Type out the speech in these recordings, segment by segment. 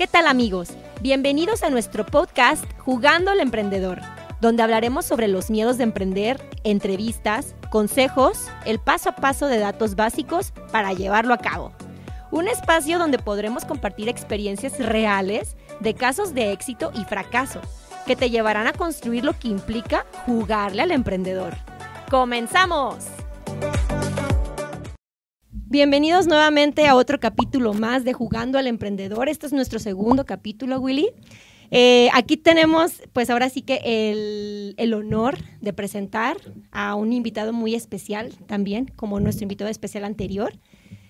¿Qué tal amigos? Bienvenidos a nuestro podcast Jugando al Emprendedor, donde hablaremos sobre los miedos de emprender, entrevistas, consejos, el paso a paso de datos básicos para llevarlo a cabo. Un espacio donde podremos compartir experiencias reales de casos de éxito y fracaso, que te llevarán a construir lo que implica jugarle al emprendedor. ¡Comenzamos! Bienvenidos nuevamente a otro capítulo más de Jugando al Emprendedor. Este es nuestro segundo capítulo, Willy. Eh, aquí tenemos, pues ahora sí que el, el, honor de presentar a un invitado muy especial también, como nuestro invitado especial anterior.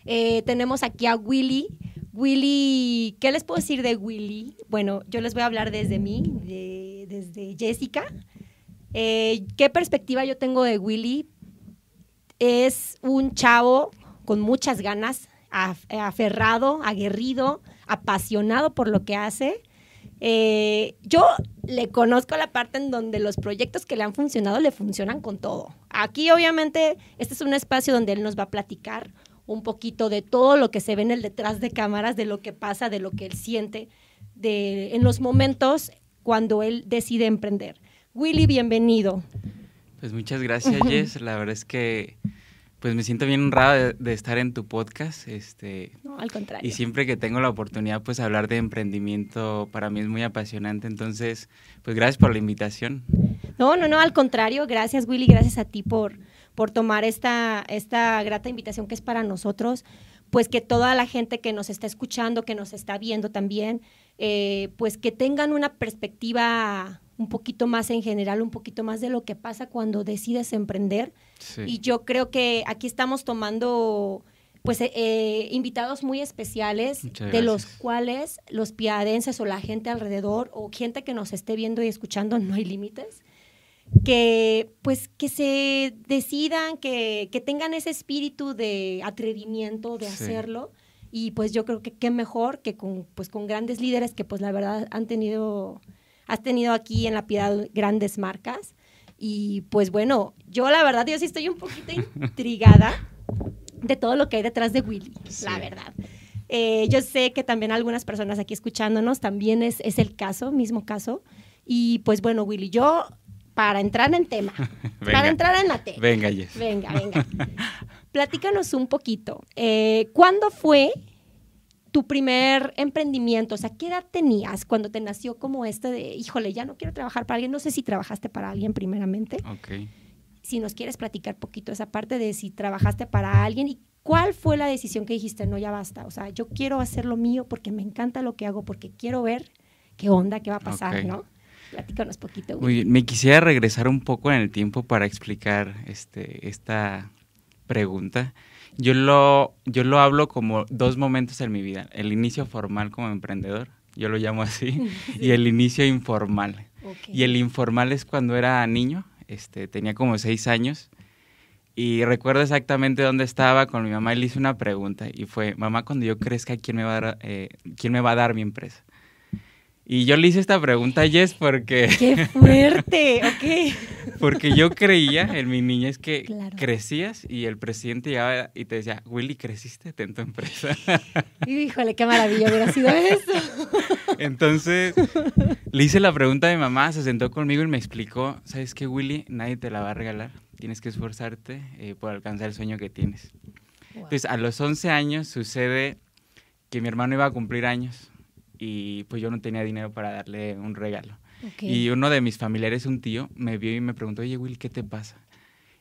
Eh, tenemos aquí a Willy. Willy, ¿qué les puedo decir de Willy? Bueno, yo les voy a hablar desde mí, de, desde Jessica. Eh, ¿Qué perspectiva yo tengo de Willy? Es un chavo con muchas ganas, aferrado, aguerrido, apasionado por lo que hace. Eh, yo le conozco la parte en donde los proyectos que le han funcionado le funcionan con todo. Aquí obviamente este es un espacio donde él nos va a platicar un poquito de todo lo que se ve en el detrás de cámaras, de lo que pasa, de lo que él siente, de, en los momentos cuando él decide emprender. Willy, bienvenido. Pues muchas gracias, Jess. La verdad es que pues me siento bien honrado de, estar en tu podcast. Este, no, al contrario. Y siempre que tengo la oportunidad, pues hablar de emprendimiento para mí es muy apasionante. Entonces, pues gracias por la invitación. No, no, no, al contrario. Gracias, Willy. Gracias a ti por, por tomar esta, esta grata invitación que es para nosotros. Pues que toda la gente que nos está escuchando, que nos está viendo también, eh, pues que tengan una perspectiva un poquito más en general, un poquito más de lo que pasa cuando decides emprender. Y yo creo que aquí estamos tomando pues eh, eh, invitados muy especiales de los cuales los piadenses o la gente alrededor o gente que nos esté viendo y escuchando no hay límites que pues que se decidan que, que tengan ese espíritu de atrevimiento de hacerlo. Y pues yo creo que qué mejor que con pues con grandes líderes que pues la verdad han tenido has tenido aquí en La Piedad grandes marcas. Y pues bueno, yo la verdad, yo sí estoy un poquito intrigada de todo lo que hay detrás de Willy, la verdad. Eh, yo sé que también algunas personas aquí escuchándonos también es, es el caso, mismo caso. Y pues bueno, Willy, yo para entrar en tema, para entrar en la tema. Venga, Jess. Venga, venga. Platícanos un poquito. Eh, ¿Cuándo fue tu primer emprendimiento? O sea, ¿qué edad tenías cuando te nació como este de, híjole, ya no quiero trabajar para alguien? No sé si trabajaste para alguien primeramente. Ok. Si nos quieres platicar poquito esa parte de si trabajaste para alguien y cuál fue la decisión que dijiste, no, ya basta. O sea, yo quiero hacer lo mío porque me encanta lo que hago, porque quiero ver qué onda, qué va a pasar, ¿no? Platícanos poquito. Muy bien. Me quisiera regresar un poco en el tiempo para explicar este, esta pregunta. Yo lo, yo lo hablo como dos momentos en mi vida. El inicio formal como emprendedor, yo lo llamo así, y el inicio informal. Y el informal es cuando era niño, este, tenía como seis años, y recuerdo exactamente dónde estaba con mi mamá y le hice una pregunta, y fue, mamá, cuando yo crezca, ¿quién me va a dar, eh, ¿quién me va a dar mi empresa? Y yo le hice esta pregunta a Jess porque... ¡Qué fuerte! ok. Porque yo creía en mi niñez que crecías y el presidente llegaba y te decía, Willy, ¿creciste en tu empresa? Y híjole, qué maravilla hubiera sido eso. Entonces, le hice la pregunta a mi mamá, se sentó conmigo y me explicó, ¿sabes qué, Willy? Nadie te la va a regalar. Tienes que esforzarte eh, por alcanzar el sueño que tienes. Entonces, a los 11 años sucede que mi hermano iba a cumplir años y pues yo no tenía dinero para darle un regalo. Y uno de mis familiares, un tío, me vio y me preguntó, oye Will, ¿qué te pasa?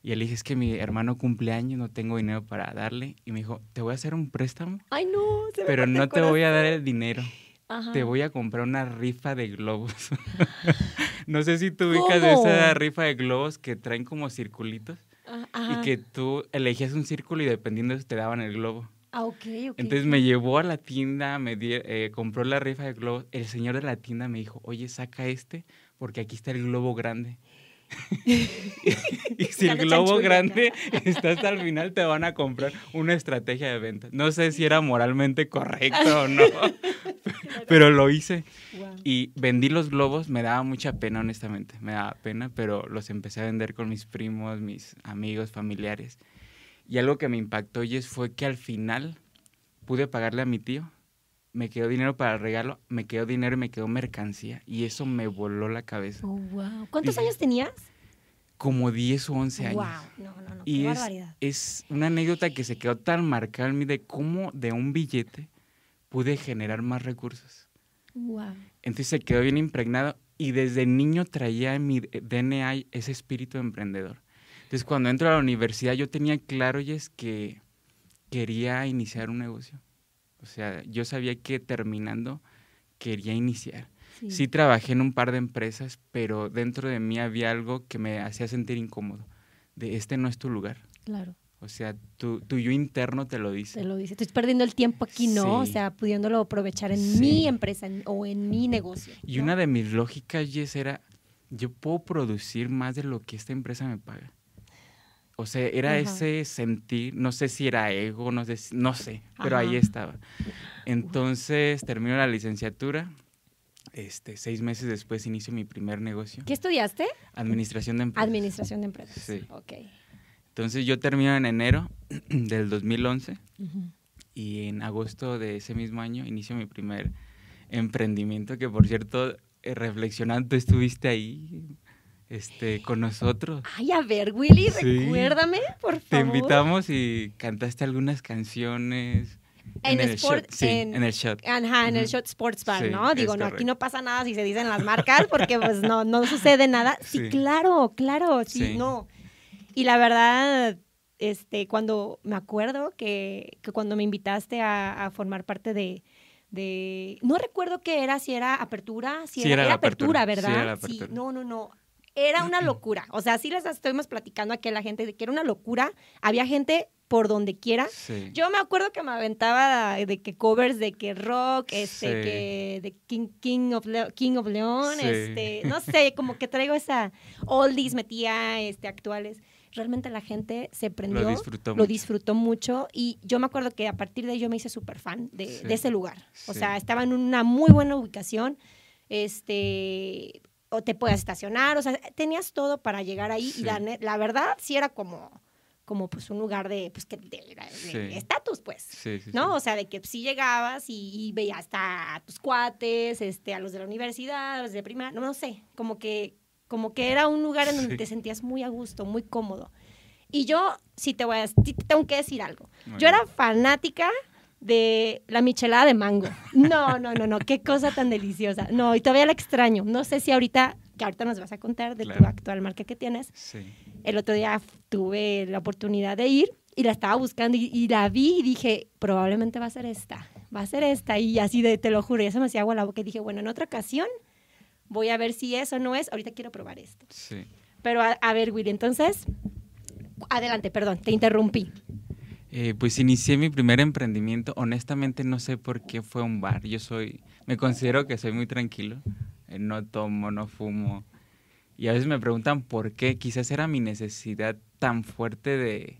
Y él dije, es que mi hermano cumple años, no tengo dinero para darle. Y me dijo, te voy a hacer un préstamo. Ay, no, se Pero no te voy a dar el dinero. Te voy a comprar una rifa de globos. no sé si tú ubicas esa rifa de globos que traen como circulitos. Ah, y que tú elegías un círculo y dependiendo de eso te daban el globo. Ah, ok, ok. Entonces me llevó a la tienda, me eh, compró la rifa de globos. El señor de la tienda me dijo, oye, saca este porque aquí está el globo grande. y si el globo grande está hasta el final, te van a comprar una estrategia de venta. No sé si era moralmente correcto o no, pero lo hice. Y vendí los globos, me daba mucha pena, honestamente, me daba pena, pero los empecé a vender con mis primos, mis amigos, familiares. Y algo que me impactó, Jess, fue que al final pude pagarle a mi tío me quedó dinero para el regalo, me quedó dinero y me quedó mercancía. Y eso me voló la cabeza. Oh, wow. ¿Cuántos Dije, años tenías? Como 10 o 11 años. Wow. No, no, no. Y qué es, barbaridad. es una anécdota que se quedó tan marcada en mí de cómo de un billete pude generar más recursos. Wow. Entonces se quedó bien impregnado y desde niño traía en mi DNA ese espíritu emprendedor. Entonces cuando entro a la universidad yo tenía claro y es que quería iniciar un negocio. O sea, yo sabía que terminando quería iniciar. Sí. Sí trabajé en un par de empresas, pero dentro de mí había algo que me hacía sentir incómodo. De este no es tu lugar. Claro. O sea, tu, tu yo interno te lo dice. Te lo dice. Estoy perdiendo el tiempo aquí, ¿no? O sea, pudiéndolo aprovechar en Sí. mi empresa en- o en mi negocio. Y ¿no? una de mis lógicas, Jess, era, yo puedo producir más de lo que esta empresa me paga. O sea, era Ajá. ese sentir, no sé si era ego, no sé, si- no sé, pero Ajá. ahí estaba. Entonces termino la licenciatura, este, seis meses después inicio mi primer negocio, ¿Qué estudiaste? administración de empresas. Administración de empresas. Sí. Ok. Entonces yo termino en enero del 2011 Ujú. y en agosto de ese mismo año inicio mi primer emprendimiento, que por cierto, eh, reflexionando, estuviste ahí este, con nosotros. Ay, a ver, Willy, Sí. recuérdame, por favor. Te invitamos y cantaste algunas canciones. En el Sport- shot. Sí, en- en, el shot. Ajá, en el. Shot Sports Bar, Sí, ¿no? Digo, no, aquí no pasa nada si se dicen las marcas, porque pues no, no sucede nada. Sí, Sí. claro, claro, sí, Sí. no. Y la verdad, este, cuando me acuerdo que, que cuando me invitaste a, a formar parte de, de- no recuerdo qué era, si era apertura, si Sí, era, era era la apertura, apertura, sí, ¿verdad? era apertura. no, no, no. Era una locura. O sea, sí les estuvimos platicando aquí a la gente de que era una locura. Había gente por donde quiera. Sí. Yo me acuerdo que me aventaba de que covers de que rock, este, Sí. que de King, King of Leo- King of León, Sí. este, no sé, como que traigo esa oldies metía este actuales. Realmente la gente se prendió, Lo disfrutó lo mucho. disfrutó mucho y yo me acuerdo que a partir de ahí yo me hice súper fan de, de ese lugar. O sea, estaba en una muy buena ubicación, este, o te puedes estacionar, o sea, tenías todo para llegar ahí y Sí. la, ne- la verdad sí era como como pues un lugar de pues que de de Sí. estatus pues Sí, no o sea de que sí llegabas y, y veías hasta a tus cuates este a los de la universidad a los de primaria no, no sé como que como que era un lugar en donde te sentías muy a gusto muy cómodo y yo sí te voy a sí te tengo que decir algo Muy yo era bien. fanática de la michelada de mango. No, no, no, no, qué cosa tan deliciosa. No, y todavía la extraño. No sé si ahorita, que ahorita nos vas a contar de tu actual marca que tienes, Sí. el otro día tuve la oportunidad de ir y la estaba buscando y, y la vi y dije, probablemente va a ser esta, va a ser esta. Y así de, te lo juro, ya se me hacía agua la boca y dije, bueno, en otra ocasión voy a ver si es o no es. Ahorita quiero probar esto. Sí. Pero a, a ver, Willy, entonces, adelante, perdón, te interrumpí. Eh, pues inicié mi primer emprendimiento. Honestamente no sé por qué fue un bar. Yo soy, me considero que soy muy tranquilo. Eh, no tomo, no fumo. Y a veces me preguntan por qué. Quizás era mi necesidad tan fuerte de,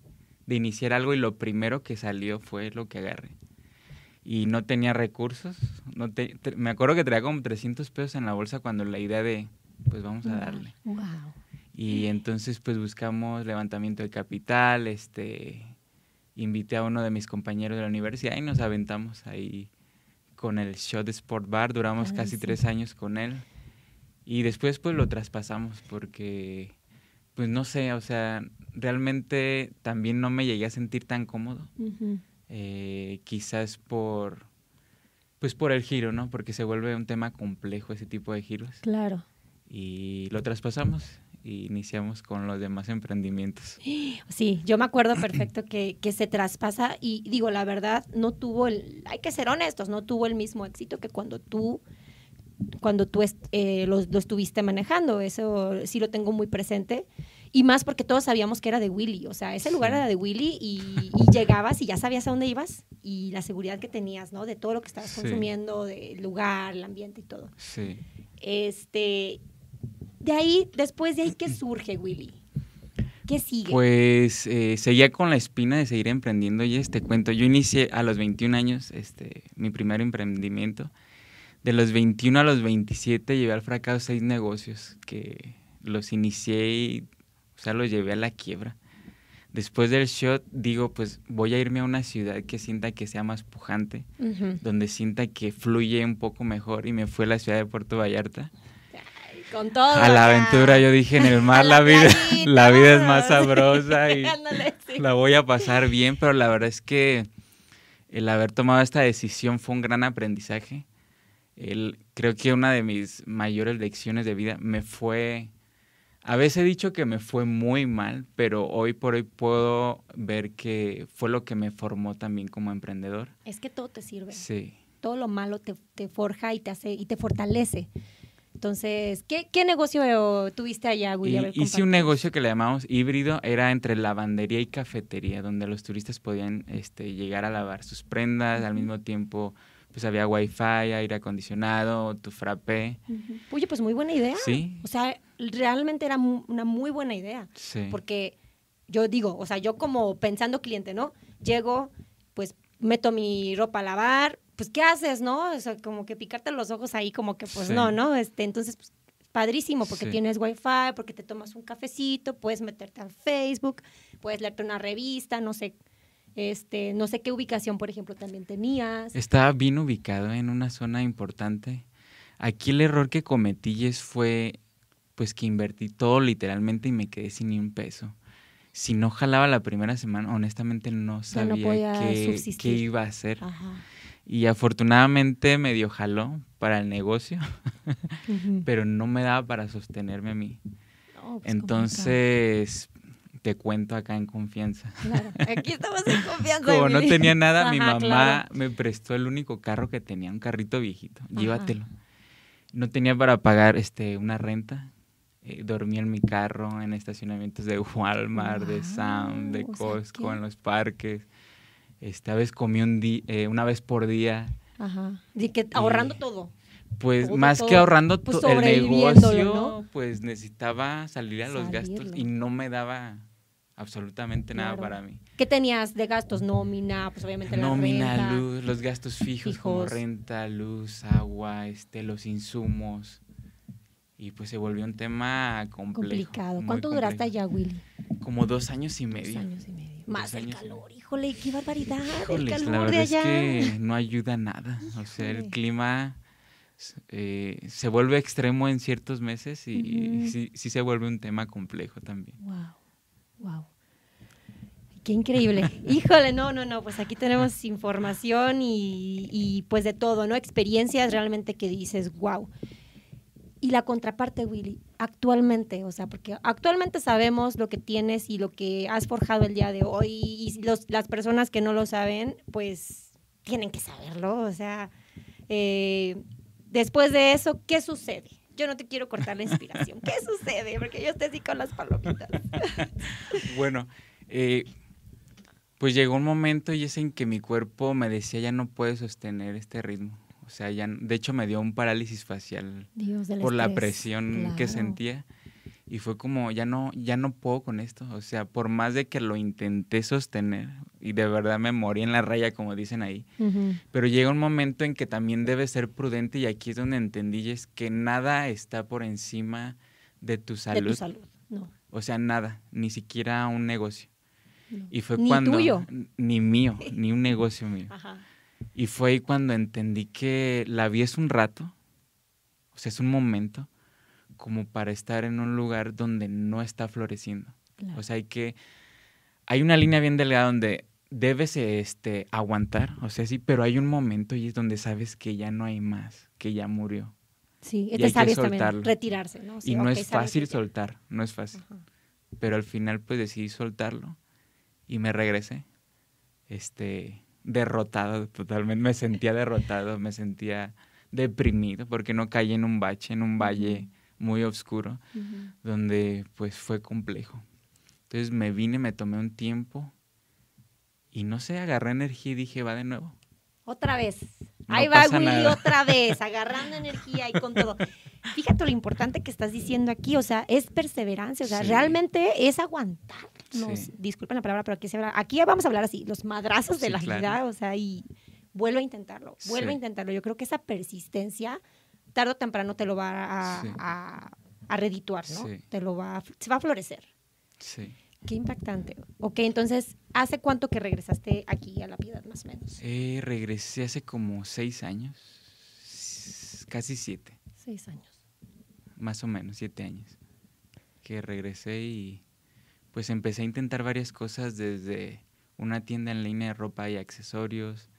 de iniciar algo y lo primero que salió fue lo que agarré. Y no tenía recursos. No te- te- me acuerdo que traía como 300 pesos en la bolsa cuando la idea de, pues vamos a darle. Wow. Y entonces pues buscamos levantamiento de capital, este invité a uno de mis compañeros de la universidad y nos aventamos ahí con el Shot Sport Bar, duramos Ay, casi sí. tres años con él y después pues lo traspasamos porque pues no sé, o sea, realmente también no me llegué a sentir tan cómodo, eh, quizás por pues por el giro, ¿no? Porque se vuelve un tema complejo ese tipo de giros Claro. y lo traspasamos y iniciamos con los demás emprendimientos. Sí, yo me acuerdo perfecto que, que se traspasa y digo, la verdad, no tuvo el, hay que ser honestos, no tuvo el mismo éxito que cuando tú, cuando tú eh, lo, lo estuviste manejando, eso sí lo tengo muy presente. Y más porque todos sabíamos que era de Willy, o sea, ese lugar Sí. era de Willy y, y llegabas y ya sabías a dónde ibas y la seguridad que tenías, ¿no? De todo lo que estabas Sí. consumiendo, del lugar, el ambiente y todo. Sí. Este, de ahí, después de ahí, ¿qué surge, Willy? ¿Qué sigue? Pues eh, seguía con la espina de seguir emprendiendo y este cuento. Yo inicié a los 21 años este, mi primer emprendimiento. De los 21 a los 27 llevé al fracaso seis negocios que los inicié y, o sea, los llevé a la quiebra. Después del shot, digo, pues voy a irme a una ciudad que sienta que sea más pujante, donde sienta que fluye un poco mejor y me fue a la ciudad de Puerto Vallarta. Con todo. A la aventura, yo dije, en el mar la, vida, la vida es más sabrosa y la voy a pasar bien, pero la verdad es que el haber tomado esta decisión fue un gran aprendizaje. El, creo que una de mis mayores lecciones de vida me fue a veces he dicho que me fue muy mal, pero hoy por hoy puedo ver que fue lo que me formó también como emprendedor. Es que todo te sirve. Sí. Todo lo malo te, forja y te hace y te fortalece. Entonces, ¿qué, negocio tuviste allá, William? hice un negocio que le llamamos híbrido, era entre lavandería y cafetería, donde los turistas podían este, llegar a lavar sus prendas, al mismo tiempo pues había wifi, aire acondicionado, tu frappé. Oye, pues muy buena idea. Sí. O sea, realmente era una muy buena idea. Sí. Porque yo digo, o sea, yo como pensando cliente, ¿no? Llego, pues meto mi ropa a lavar, pues ¿qué haces, no? O sea, como que picarte los ojos ahí, como que pues no, ¿no? Este, entonces, pues, padrísimo, porque tienes wifi, porque te tomas un cafecito, puedes meterte a Facebook, puedes leerte una revista, no sé, este, no sé qué ubicación, por ejemplo, también tenías. Estaba bien ubicado en una zona importante. Aquí el error que cometí fue pues que invertí todo literalmente y me quedé sin ni un peso. Si no jalaba la primera semana, honestamente no sabía qué, iba a hacer. Y afortunadamente me dio jaló para el negocio, pero no me daba para sostenerme a mí. Pues, Entonces, te cuento acá en confianza. Claro, aquí estamos en confianza. Como no tenía nada, mi mamá me prestó el único carro que tenía, un carrito viejito. Llévatelo. No tenía para pagar este una renta. Eh, dormí en mi carro en estacionamientos de Walmart, de Sam, de Costco, en los parques. Esta vez comí un eh, una vez por día. Ajá. Y que ahorrando todo. Pues más que ahorrando pues el negocio, pues necesitaba salir a los gastos y no me daba absolutamente nada para mí. ¿Qué tenías de gastos? Nómina, pues obviamente la Nómina, luz, los gastos fijos, como renta, luz, agua, este, los insumos. Y pues se volvió un tema complejo. Complicado. ¿Cuánto duraste allá, Willy? Como dos años y medio. Dos años y medio. Más el calor, híjole, qué barbaridad. el calor la verdad Es que no ayuda nada. O sea, el clima eh, se vuelve extremo en ciertos meses y, sí, sí, se vuelve un tema complejo también. Wow. Wow. Qué increíble. Híjole, no, no, no, pues aquí tenemos información y, pues de todo, ¿no? Experiencias realmente que dices, wow. Y la contraparte, Willy, actualmente, o sea, porque actualmente sabemos lo que tienes y lo que has forjado el día de hoy y las personas que no lo saben, pues tienen que saberlo, o sea, eh, después de eso, ¿qué sucede? yo no te quiero cortar la inspiración. ¿Qué sucede? Porque yo estoy así con las palomitas. bueno, eh, pues llegó un momento y es en que mi cuerpo me decía ya no puede sostener este ritmo. O sea, ya, de hecho me dio un parálisis facial por la presión que sentía y fue como ya no ya no puedo con esto. O sea por más de que lo intenté sostener y de verdad me morí en la raya como dicen ahí pero llega un momento en que también debes ser prudente y aquí es donde entendí es que nada está por encima de tu salud de tu salud. no. O sea nada ni siquiera un negocio. Y fue ni cuando tuyo. ni mío ni un negocio mío. Ajá. Y fue ahí cuando entendí que la vida es un rato o sea es un momento como para estar en un lugar donde no está floreciendo. O sea, hay que hay una línea bien delgada donde debes este aguantar, o sea, sí, pero hay un momento y es donde sabes que ya no hay más, que ya murió. Sí, es necesario también retirarse, ¿no? y no es fácil soltar, no es fácil. Pero al final pues decidí soltarlo y me regresé. Este derrotado totalmente, me sentía derrotado, me sentía deprimido porque no caí en un bache, en un valle muy oscuro, donde pues fue complejo. Entonces me vine, me tomé un tiempo y no sé, agarré energía y dije, va de nuevo. Otra vez. Ahí va Willy otra vez, agarrando energía y con todo. Fíjate lo importante que estás diciendo aquí, o sea, es perseverancia, o sea, realmente es aguantar. Disculpen la palabra, pero aquí, se habla, aquí vamos a hablar así, los madrazos de la vida, o sea, y vuelvo a intentarlo, vuelvo a intentarlo. Yo creo que esa persistencia tarde o temprano te lo va a, redituar, ¿no? Te lo va, se va a florecer. Sí. Qué impactante. Ok, entonces, ¿hace cuánto que regresaste aquí a La Piedad, más o menos? Eh, regresé hace como seis años, casi siete. Seis años. Más o menos, siete años. Que regresé y pues empecé a intentar varias cosas desde una tienda en línea de ropa y accesorios.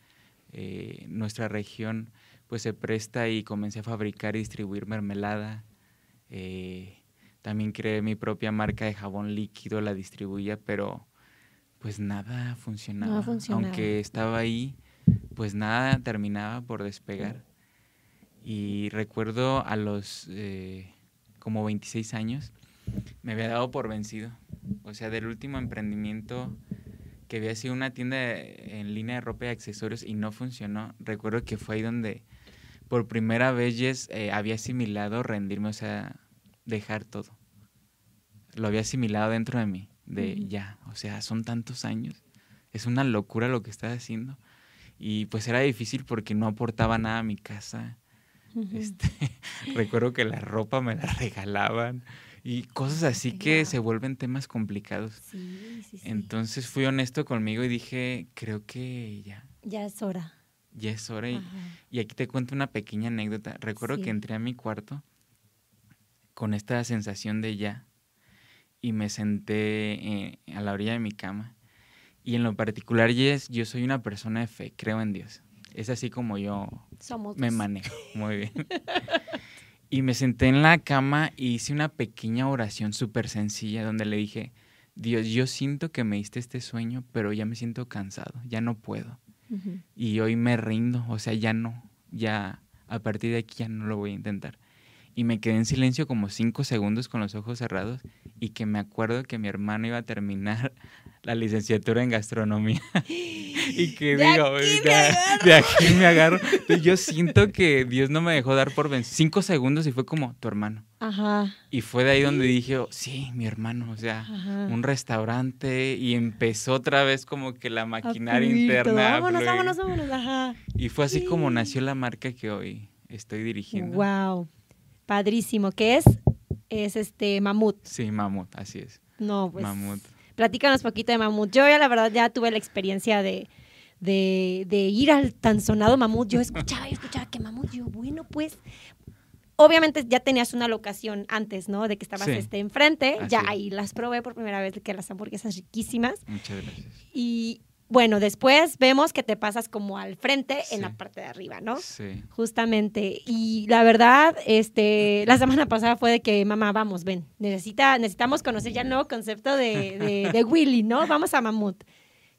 Eh, nuestra región pues se presta y comencé a fabricar y distribuir mermelada. Eh, también creé mi propia marca de jabón líquido, la distribuía, pero pues nada funcionaba. No funcionaba. Aunque estaba ahí, pues nada terminaba por despegar. Y recuerdo a los eh, como 26 años, me había dado por vencido. O sea, del último emprendimiento que había sido una tienda de- en línea de ropa y accesorios y no funcionó. Recuerdo que fue ahí donde por primera vez eh, había asimilado rendirme, o sea, dejar todo. Lo había asimilado dentro de mí, de ya, o sea, son tantos años. Es una locura lo que estás haciendo. Y pues era difícil porque no aportaba nada a mi casa. Este, recuerdo que la ropa me la regalaban y cosas así que se vuelven temas complicados. Sí, sí, sí. Entonces fui honesto conmigo y dije, creo que ya, ya es hora. ya es hora. Y, y aquí te cuento una pequeña anécdota. Recuerdo que entré a mi cuarto con esta sensación de ya y me senté eh, a la orilla de mi cama. Y en lo particular, Jess, yo soy una persona de fe, creo en Dios. Es así como yo Somos me dos. manejo, muy bien. y me senté en la cama y hice una pequeña oración súper sencilla donde le dije, Dios, yo siento que me diste este sueño, pero ya me siento cansado, ya no puedo. Y hoy me rindo, o sea, ya no, ya a partir de aquí ya no lo voy a intentar. Y me quedé en silencio como cinco segundos con los ojos cerrados y que me acuerdo que mi hermano iba a terminar la licenciatura en gastronomía. y que De digo, aquí de, agarro". de aquí me agarro. Entonces, yo siento que Dios no me dejó dar por vencido. Cinco segundos y fue como tu hermano. Ajá. Y fue de ahí donde dije, oh, sí, mi hermano, o sea, Ajá. un restaurante y empezó otra vez como que la maquinaria interna. Vámonos, vámonos, vámonos. Ajá. Y fue así como nació la marca que hoy estoy dirigiendo. Wow. Padrísimo. ¿Qué es? Es este mamut. Sí, Mamut, así es. No, pues. Mamut. Platícanos poquito de mamut. Yo ya la verdad ya tuve la experiencia de, de, de ir al tan sonado mamut. Yo escuchaba, yo escuchaba que mamut. Yo, bueno, pues. Obviamente ya tenías una locación antes, ¿no? De que estabas Sí. este, enfrente. Así ya es. ahí las probé por primera vez, que las hamburguesas riquísimas. Muchas gracias. Y bueno, después vemos que te pasas como al frente en la parte de arriba, ¿no? Sí. Justamente. Y la verdad, este, la semana pasada fue de que, mamá, vamos, ven, necesita, necesitamos conocer ya el nuevo concepto de, de, de Willy, ¿no? Vamos a Mamut.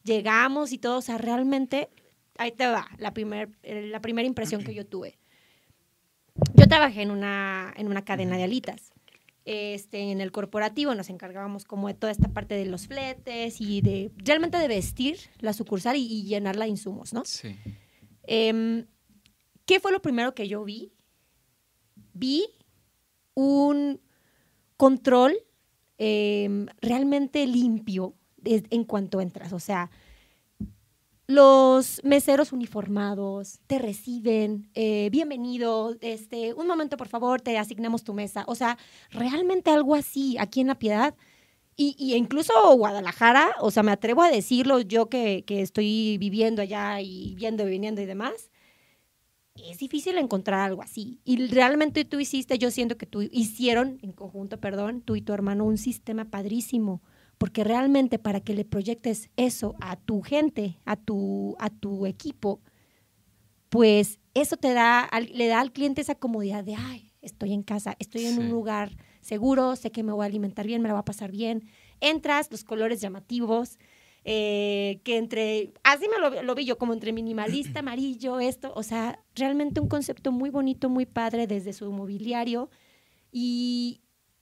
Llegamos y todo, o sea, realmente, ahí te va, la, primer, eh, la primera impresión que yo tuve. Yo trabajé en una, en una cadena de alitas. Este, en el corporativo nos encargábamos como de toda esta parte de los fletes y de realmente de vestir la sucursal y, y llenarla de insumos, ¿no? Sí. Em, ¿Qué fue lo primero que yo vi? Vi un control em, realmente limpio en cuanto entras. O sea, los meseros uniformados te reciben, eh, bienvenido, este, un momento por favor, te asignamos tu mesa. O sea, realmente algo así aquí en La Piedad. Y, y incluso Guadalajara, o sea, me atrevo a decirlo yo que, que estoy viviendo allá y viendo y viniendo y demás, es difícil encontrar algo así. Y realmente tú hiciste, yo siento que tú hicieron en conjunto, perdón, tú y tu hermano, un sistema padrísimo. Porque realmente para que le proyectes eso a tu gente, a tu, a tu equipo, pues eso te da, le da al cliente esa comodidad de, ay, estoy en casa, estoy en Sí. un lugar seguro, sé que me voy a alimentar bien, me la va a pasar bien. Entras, los colores llamativos, eh, que entre, así me lo, lo vi yo, como entre minimalista, amarillo, esto, o sea, realmente un concepto muy bonito, muy padre desde su mobiliario y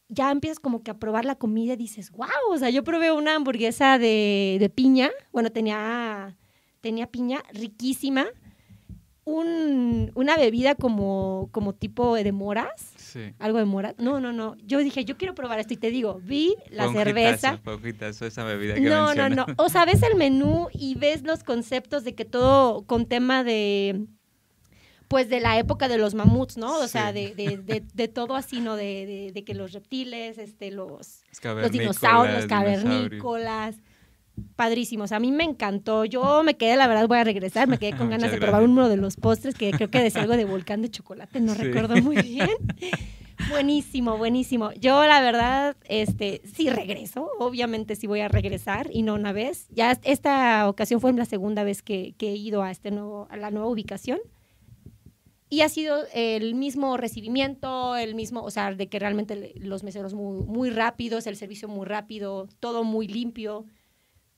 ya empiezas como que a probar la comida y dices, wow, o sea, yo probé una hamburguesa de, de piña, bueno, tenía, tenía piña riquísima, un- una bebida como, como tipo de moras, Sí. algo de moras, no, no, no, yo dije, yo quiero probar esto y te digo, vi la cerveza. hitazo esa bebida que No, no, no. O sea, ves el menú y ves los conceptos de que todo con tema de, pues de la época de los mamuts, ¿no? O Sí. sea, de, de, de, de todo así, ¿no? De, de, de que los reptiles, este, los, Los cavernícolas, dinosaurios, cavernícolas. Padrísimos. A mí me encantó. Yo me quedé, la verdad, voy a regresar. Me quedé con ganas de probar uno de los postres que creo que decía algo de volcán de chocolate. No Sí. recuerdo muy bien. Buenísimo, buenísimo. Yo, la verdad, este, sí regreso. Obviamente sí voy a regresar y no una vez. Ya esta ocasión fue la segunda vez que, que he ido a, este nuevo, a la nueva ubicación. Y ha sido el mismo recibimiento, el mismo, o sea, de que realmente los meseros muy, muy rápidos, el servicio muy rápido, todo muy limpio.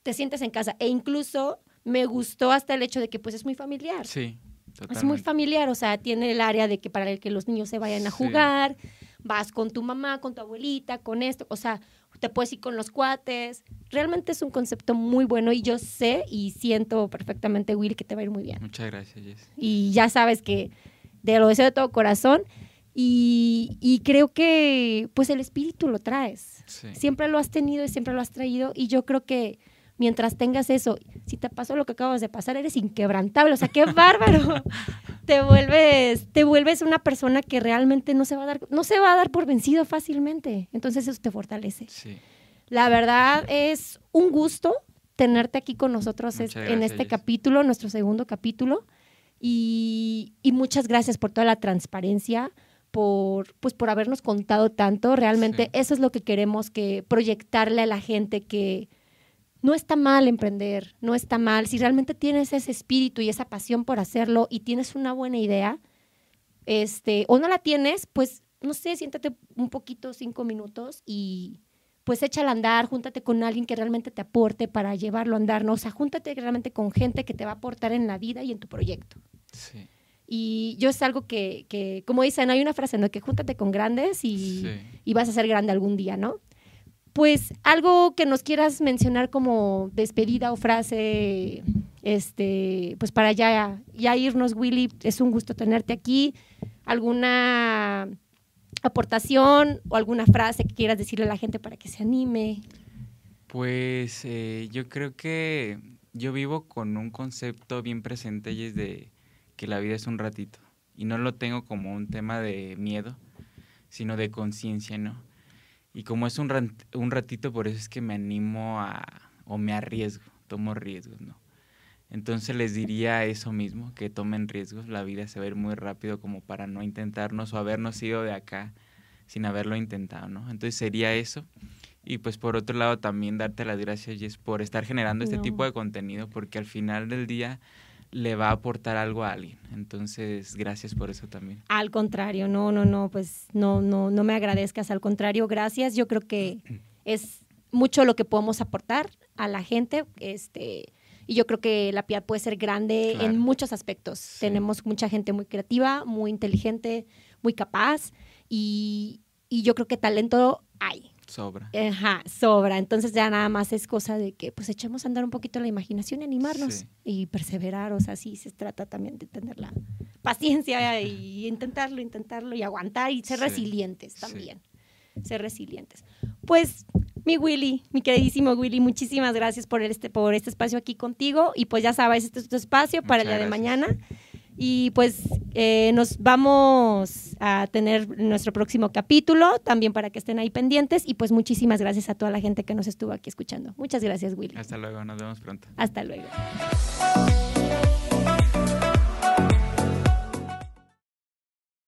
Te sientes en casa. E incluso me gustó hasta el hecho de que pues es muy familiar. Sí, Es muy totalmente. familiar, o sea, tiene el área de que para el que los niños se vayan a Sí. jugar, vas con tu mamá, con tu abuelita, con esto, o sea, te puedes ir con los cuates. Realmente es un concepto muy bueno y yo sé y siento perfectamente, Will, que te va a ir muy bien. Muchas gracias, Jess. Y ya sabes que te lo deseo de todo corazón y, y creo que pues el espíritu lo traes. Sí. Siempre lo has tenido y siempre lo has traído y yo creo que mientras tengas eso, si te pasó lo que acabas de pasar, eres inquebrantable, o sea, qué bárbaro. te vuelves te vuelves una persona que realmente no se va a dar no se va a dar por vencido fácilmente. Entonces eso te fortalece. Sí. La verdad es un gusto tenerte aquí con nosotros es- en este capítulo, nuestro segundo capítulo. Y, y muchas gracias por toda la transparencia, por, pues, por habernos contado tanto. Realmente Sí. eso es lo que queremos que proyectarle a la gente que no está mal emprender, no está mal. Si realmente tienes ese espíritu y esa pasión por hacerlo y tienes una buena idea, este, o no la tienes, pues, no sé, siéntate un poquito, cinco minutos y pues échala a andar, júntate con alguien que realmente te aporte para llevarlo a andar, ¿no? O sea, júntate realmente con gente que te va a aportar en la vida y en tu proyecto. Sí. Y yo es algo que, que como dicen, hay una frase, ¿no? Que júntate con grandes y, Sí. y vas a ser grande algún día, ¿no? Pues algo que nos quieras mencionar como despedida o frase, este, pues para ya, ya irnos, Willy, es un gusto tenerte aquí. ¿Alguna aportación o alguna frase que quieras decirle a la gente para que se anime? Pues eh, yo creo que yo vivo con un concepto bien presente y es de que la vida es un ratito. Y no lo tengo como un tema de miedo, sino de conciencia, ¿no? Y como es un, ran- un ratito, por eso es que me animo a, o me arriesgo, tomo riesgos, ¿no? Entonces les diría eso mismo, que tomen riesgos, la vida se va a ir muy rápido como para no intentarnos o habernos ido de acá sin haberlo intentado, ¿no? Entonces sería eso. Y pues por otro lado también darte las gracias, Jess, por estar generando este No. tipo de contenido, porque al final del día le va a aportar algo a alguien. Entonces, gracias por eso también. Al contrario, no, no, no, pues no, no, no me agradezcas, al contrario, gracias. Yo creo que es mucho lo que podemos aportar a la gente, este, y yo creo que la PIAD puede ser grande Claro. en muchos aspectos. Sí. Tenemos mucha gente muy creativa, muy inteligente, muy capaz, y, y yo creo que talento hay. Sobra. Ajá, sobra. Entonces ya nada más es cosa de que pues echemos a andar un poquito la imaginación y animarnos Sí. y perseverar. O sea, sí se trata también de tener la paciencia y intentarlo, intentarlo y aguantar y ser Sí, resilientes sí. también. Ser resilientes. Pues, mi Willy, mi queridísimo Willy, muchísimas gracias por este, por este espacio aquí contigo. Y pues ya sabes, este es tu espacio para el día de mañana. Y pues eh, nos vamos a tener nuestro próximo capítulo, también para que estén ahí pendientes. Y pues muchísimas gracias a toda la gente que nos estuvo aquí escuchando. Muchas gracias, Willy. Hasta luego, nos vemos pronto. Hasta luego.